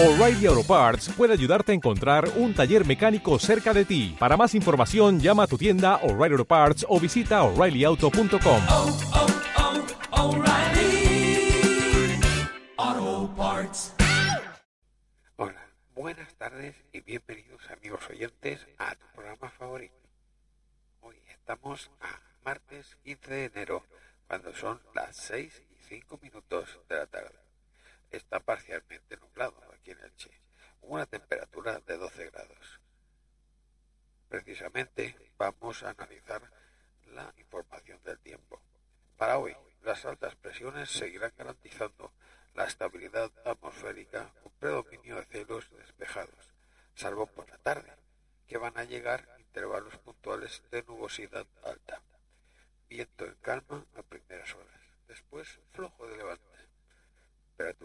O'Reilly Auto Parts puede ayudarte a encontrar un taller mecánico cerca de ti. Para más información, llama a tu tienda O'Reilly Auto Parts o visita oreillyauto.com. oh, oh, O'Reilly Auto Parts. Hola, buenas tardes y bienvenidos amigos oyentes a tu programa favorito. Hoy estamos a martes 15 de enero, cuando son las 6 y 5 minutos de la tarde. Está parcialmente nublado aquí en Elche, una temperatura de 12 grados. Precisamente vamos a analizar la información del tiempo. Para hoy, las altas presiones seguirán garantizando la estabilidad atmosférica con predominio de cielos despejados, salvo por la tarde, que van a llegar intervalos puntuales de nubosidad alta. Viento en calma a primeras horas, después flojo.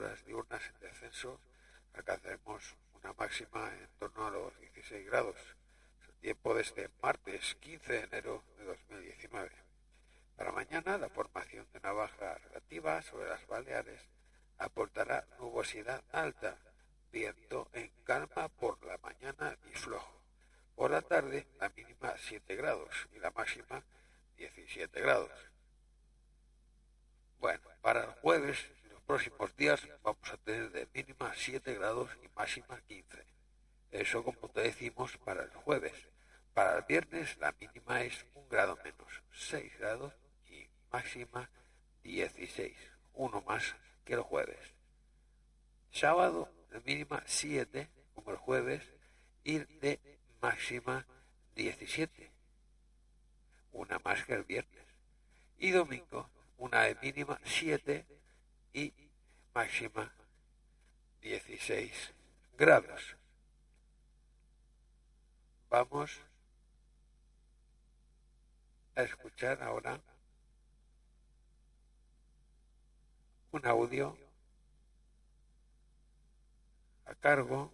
Temperaturas diurnas en descenso, alcanzaremos una máxima en torno a los 16 grados. Es el tiempo de este martes 15 de enero de 2019. Para mañana, la formación de una baja relativa sobre las Baleares aportará nubosidad alta, viento en calma por la mañana y flojo. Por la tarde, la mínima 7 grados y la máxima 17 grados. Bueno, para el jueves, próximos días, vamos a tener de mínima 7 grados y máxima 15. Eso, como te decimos, para el jueves. Para el viernes, la mínima es un grado menos, 6 grados y máxima 16, uno más que el jueves. Sábado, la mínima 7, como el jueves, y de máxima 17, una más que el viernes. Y domingo, una de mínima 7 y máxima 16 grados. Vamos a escuchar ahora un audio a cargo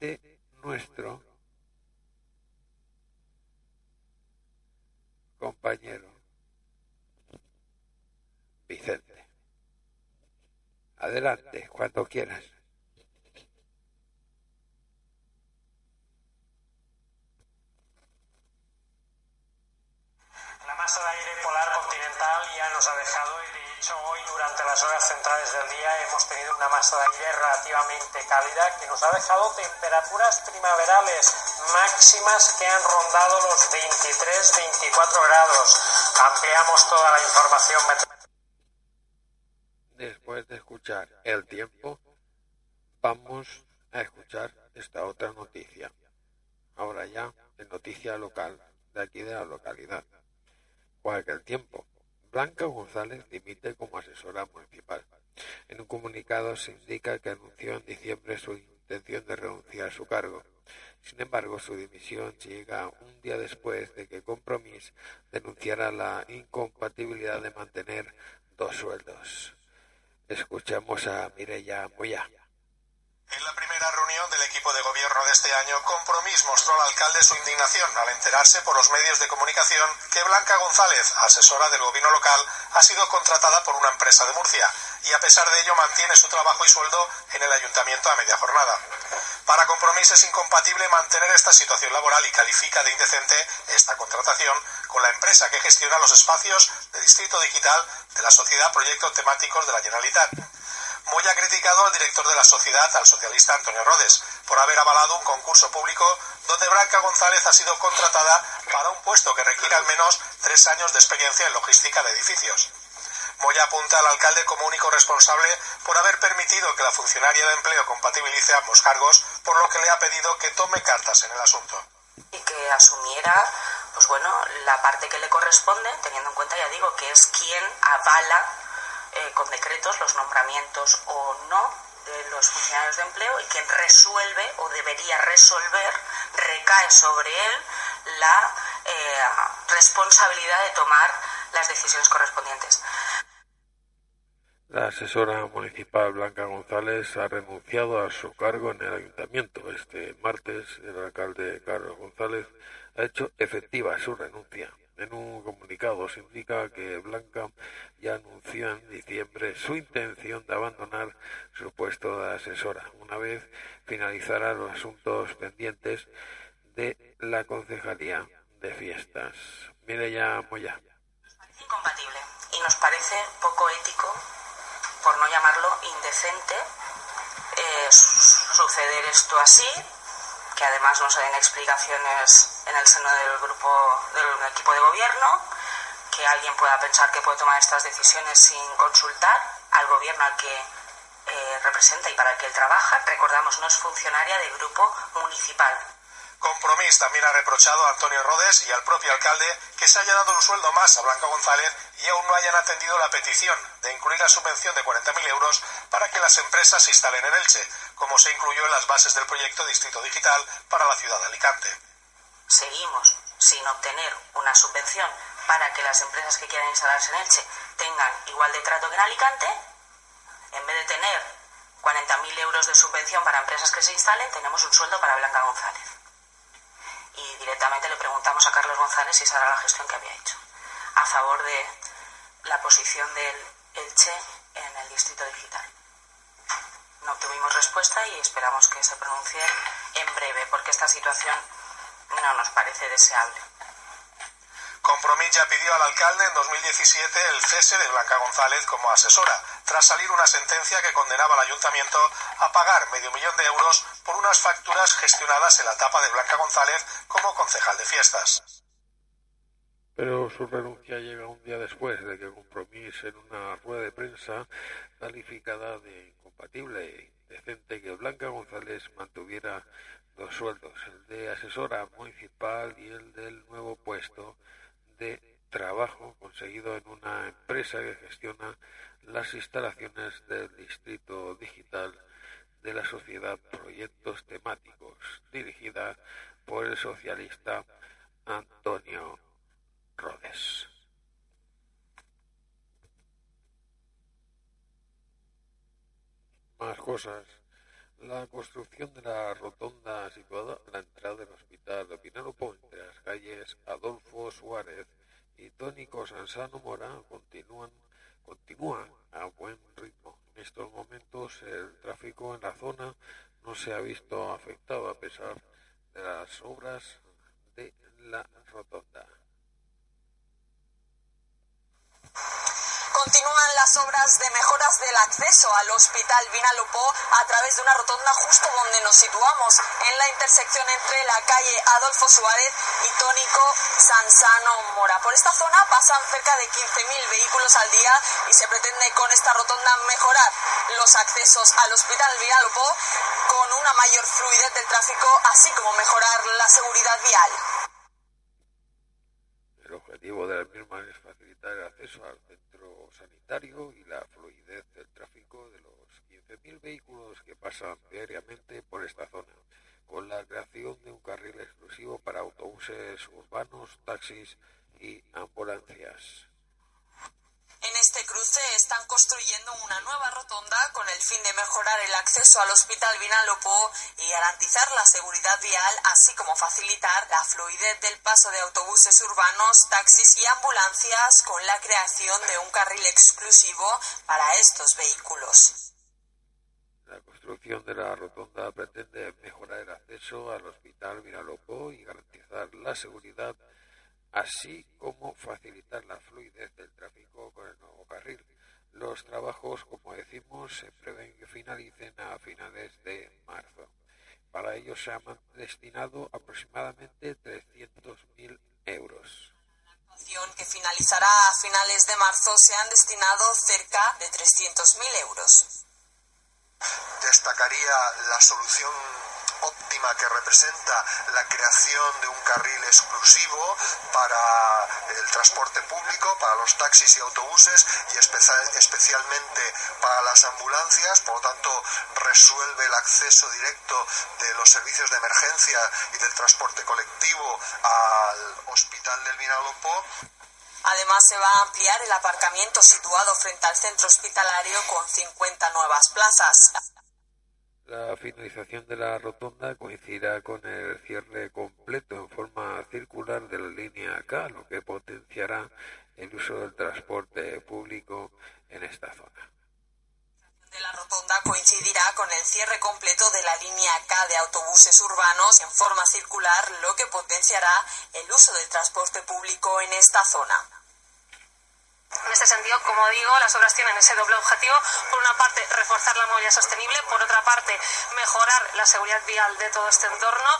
de nuestro compañero Adelante, cuando quieras. La masa de aire polar continental ya nos ha dejado y de hecho hoy durante las horas centrales del día hemos tenido una masa de aire relativamente cálida que nos ha dejado temperaturas primaverales máximas que han rondado los 23-24 grados. Ampliamos toda la información meteorológica. Después de escuchar el tiempo, vamos a escuchar esta otra noticia. Ahora ya en noticia local, de aquí de la localidad. Cual que el tiempo. Blanca González dimite como asesora municipal. En un comunicado se indica que anunció en diciembre su intención de renunciar a su cargo. Sin embargo, su dimisión llega un día después de que Compromís denunciara la incompatibilidad de mantener dos sueldos. Escuchamos a Mireya Moya. En la primera reunión del equipo de gobierno de este año, Compromís mostró al alcalde su indignación al enterarse por los medios de comunicación que Blanca González, asesora del gobierno local, ha sido contratada por una empresa de Murcia y a pesar de ello mantiene su trabajo y sueldo en el ayuntamiento a media jornada. Para Compromís es incompatible mantener esta situación laboral y califica de indecente esta contratación con la empresa que gestiona los espacios de Distrito Digital de la Sociedad Proyectos Temáticos de la Generalitat. Moya ha criticado al director de la sociedad, al socialista Antonio Rodes, por haber avalado un concurso público donde Blanca González ha sido contratada para un puesto que requiere al menos tres años de experiencia en logística de edificios. Moya apunta al alcalde como único responsable por haber permitido que la funcionaria de empleo compatibilice ambos cargos, por lo que le ha pedido que tome cartas en el asunto. y que asumiera pues bueno la parte que le corresponde teniendo en cuenta ya digo que es quien avala eh, con decretos los nombramientos o no de los funcionarios de empleo y quien resuelve o debería resolver recae sobre él la eh, responsabilidad de tomar las decisiones correspondientes. La asesora municipal Blanca González ha renunciado a su cargo en el ayuntamiento. Este martes el alcalde Carlos González ha hecho efectiva su renuncia. En un comunicado se indica que Blanca ya anunció en diciembre su intención de abandonar su puesto de asesora una vez finalizara los asuntos pendientes de la Concejalía de Fiestas. Mire ya, Moya. Incompatible y nos parece poco ético, por no llamarlo indecente, eh, suceder esto así, que además no se den explicaciones en el seno del grupo, del equipo de gobierno, que alguien pueda pensar que puede tomar estas decisiones sin consultar al gobierno al que eh, representa y para el que él trabaja. Recordamos, no es funcionaria del grupo municipal, Compromís también ha reprochado a Antonio Rodes y al propio alcalde que se haya dado un sueldo más a Blanca González y aún no hayan atendido la petición de incluir la subvención de 40.000 euros para que las empresas se instalen en Elche, como se incluyó en las bases del proyecto Distrito Digital para la ciudad de Alicante. Seguimos sin obtener una subvención para que las empresas que quieran instalarse en Elche tengan igual de trato que en Alicante. En vez de tener 40.000 euros de subvención para empresas que se instalen, tenemos un sueldo para Blanca González directamente le preguntamos a Carlos González si esa era la gestión que había hecho a favor de la posición del Elche en el distrito digital. No obtuvimos respuesta y esperamos que se pronuncie en breve porque esta situación no nos parece deseable. Compromís ya pidió al alcalde en 2017 el cese de Blanca González como asesora, tras salir una sentencia que condenaba al ayuntamiento a pagar medio millón de euros por unas facturas gestionadas en la etapa de Blanca González como concejal de fiestas. Pero su renuncia llega un día después de que Compromís en una rueda de prensa calificada de incompatible e indecente que Blanca González mantuviera dos sueldos, el de asesora municipal y el del nuevo puesto de trabajo conseguido en una empresa que gestiona las instalaciones del Distrito Digital de la Sociedad Proyectos Temáticos, dirigida por el socialista Antonio Rodes. Más cosas. La construcción de la rotonda situada a la entrada del hospital de Pinalopo entre las calles Adolfo Suárez y Tónico Sansano Mora continúan, continúa a buen ritmo. En estos momentos el tráfico en la zona no se ha visto afectado a pesar de las obras de la rotonda. Continúan las obras de mejoras del acceso al Hospital Vinalopó a través de una rotonda justo donde nos situamos, en la intersección entre la calle Adolfo Suárez y Tónico Sansano Mora. Por esta zona pasan cerca de 15.000 vehículos al día y se pretende con esta rotonda mejorar los accesos al Hospital Vinalopó con una mayor fluidez del tráfico, así como mejorar la seguridad vial. El objetivo de la misma es facilitar el acceso al y la fluidez del tráfico de los 15.000 vehículos que pasan diariamente por esta zona, con la creación de un carril exclusivo para autobuses urbanos, taxis y ambulancias. En este cruce están construyendo una nueva rotonda con el fin de mejorar el acceso al Hospital Vinalopó y garantizar la seguridad vial, así como facilitar la fluidez del paso de autobuses urbanos, taxis y ambulancias con la creación de un carril exclusivo para estos vehículos. La construcción de la rotonda pretende mejorar el acceso al Hospital Vinalopó y garantizar la seguridad así como facilitar la fluidez del tráfico con el nuevo carril. Los trabajos, como decimos, se prevén que finalicen a finales de marzo. Para ello se han destinado aproximadamente 300.000 euros. Actuación que finalizará a finales de marzo se han destinado cerca de 300.000 euros. Destacaría la solución óptima que representa la creación de un carril exclusivo para el transporte público, para los taxis y autobuses y especialmente para las ambulancias. Por lo tanto, resuelve el acceso directo de los servicios de emergencia y del transporte colectivo al hospital del Vinalopó. Además, se va a ampliar el aparcamiento situado frente al centro hospitalario con 50 nuevas plazas. La finalización de la rotonda coincidirá con el cierre completo en forma de la línea K, lo que potenciará el uso del transporte público en esta zona. De la rotonda coincidirá con el cierre completo de la línea K de autobuses urbanos en forma circular, lo que potenciará el uso del transporte público en esta zona. En este sentido, como digo, las obras tienen ese doble objetivo. Por una parte, reforzar la movilidad sostenible, por otra parte, mejorar la seguridad vial de todo este entorno.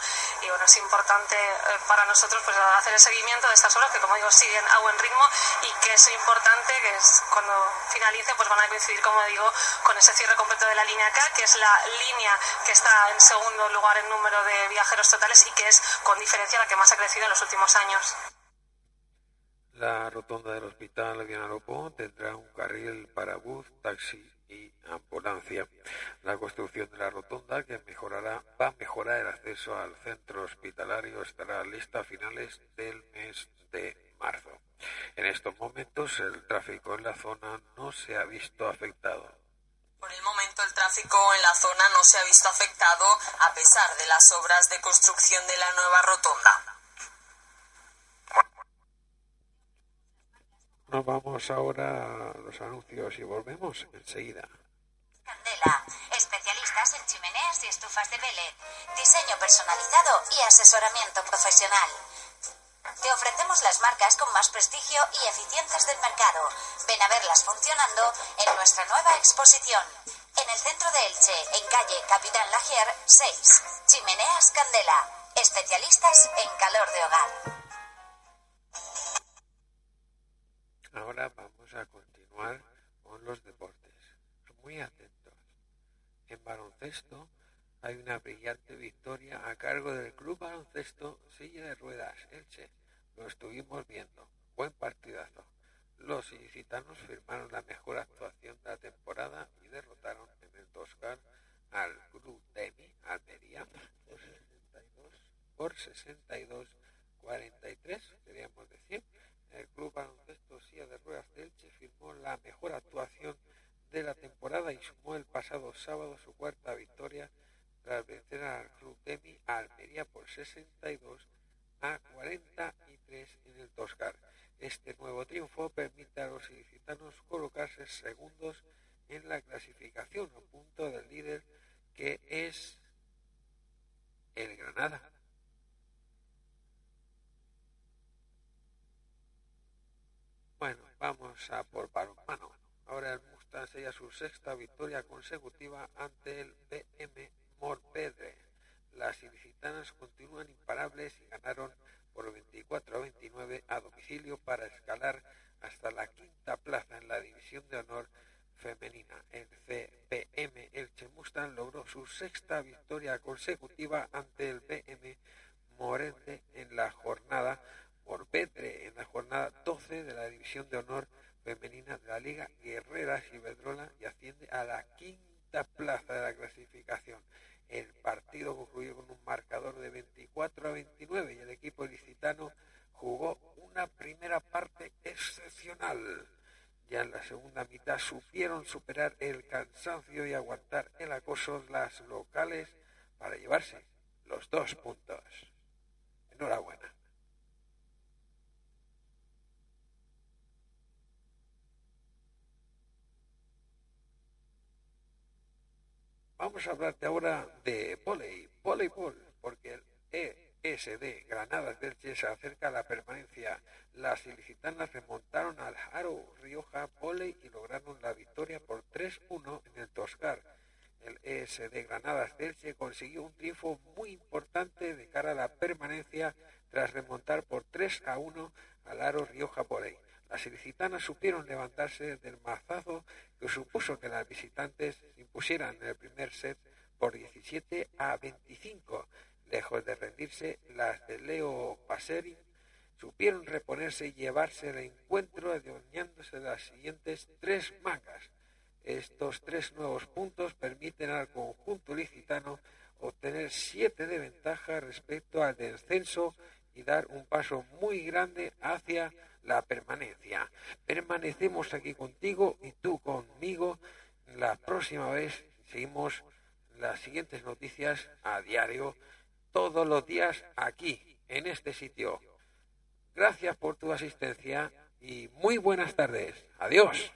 Y bueno, es importante eh, para nosotros pues, hacer el seguimiento de estas obras que, como digo, siguen a buen ritmo y que es importante que es, cuando finalice pues van a coincidir, como digo, con ese cierre completo de la línea K, que es la línea que está en segundo lugar en número de viajeros totales y que es con diferencia la que más ha crecido en los últimos años. La rotonda del Hospital Vinalopó tendrá un carril para bus, taxi y ambulancia. La construcción de la rotonda, que mejorará, va a mejorar el acceso al centro hospitalario, estará lista a finales del mes de marzo. En estos momentos el tráfico en la zona no se ha visto afectado. Por el momento el tráfico en la zona no se ha visto afectado a pesar de las obras de construcción de la nueva rotonda. Vamos ahora a los anuncios y volvemos enseguida. Candela, especialistas en chimeneas y estufas de pellet, diseño personalizado y asesoramiento profesional. Te ofrecemos las marcas con más prestigio y eficientes del mercado. Ven a verlas funcionando en nuestra nueva exposición. En el centro de Elche, en calle Capitán Lagier 6. Chimeneas Candela, especialistas en calor de hogar. Ahora vamos a continuar con los deportes. Muy atentos. En baloncesto hay una brillante victoria a cargo del Club Baloncesto Silla de Ruedas Elche. Lo estuvimos viendo. Buen partidazo. Los ilicitanos firmaron la mejor actuación de la temporada y derrotaron en el Toscar al Club Demi Almería por 62 por 62 43, queríamos decir. El Club Baloncesto Silla de Ruedas de Elche firmó la mejor actuación de la temporada y sumó el pasado sábado su cuarta victoria tras vencer al Club Demi a Almería por 62 a 43 en el Toscar. Este nuevo triunfo permite a los ilicitanos colocarse segundos en la clasificación a punto del líder que es el Granada. Bueno, vamos a por balonmano. Ahora el Mustang sella su sexta victoria consecutiva ante el BM Morpedre. Las ilicitanas continúan imparables y ganaron por 24 a 29 a domicilio para escalar hasta la quinta plaza en la división de honor femenina. El CPM Elche Mustang logró su sexta victoria consecutiva ante el BM Morente en la jornada por Petre en la jornada 12 de la División de Honor Femenina de la Liga Guerreras Iberdrola y asciende a la quinta plaza de la clasificación. El partido concluyó con un marcador de 24 a 29 y el equipo licitano jugó una primera parte excepcional. Ya en la segunda mitad supieron superar el cansancio y aguantar el acoso las locales para llevarse los dos puntos. Enhorabuena. Vamos a hablarte ahora de volei, voleibol, porque el ESD Granadas del Che se acerca a la permanencia. Las ilicitanas remontaron al Haro Rioja Voley y lograron la victoria por 3-1 en el Toscar. El ESD Granadas del Che consiguió un triunfo muy importante de cara a la permanencia tras remontar por 3 a 1 al Haro Rioja Voley. Las ilicitanas supieron levantarse del mazazo que supuso que las visitantes impusieran el primer set por 17 a 25. Lejos de rendirse, las de Leo Paseri supieron reponerse y llevarse el encuentro adueñándose las siguientes tres mangas. Estos tres nuevos puntos permiten al conjunto licitano obtener siete de ventaja respecto al descenso y dar un paso muy grande hacia la permanencia. Permanecemos aquí contigo y tú conmigo. La próxima vez seguimos las siguientes noticias a diario, todos los días aquí, en este sitio. Gracias por tu asistencia y muy buenas tardes. Adiós.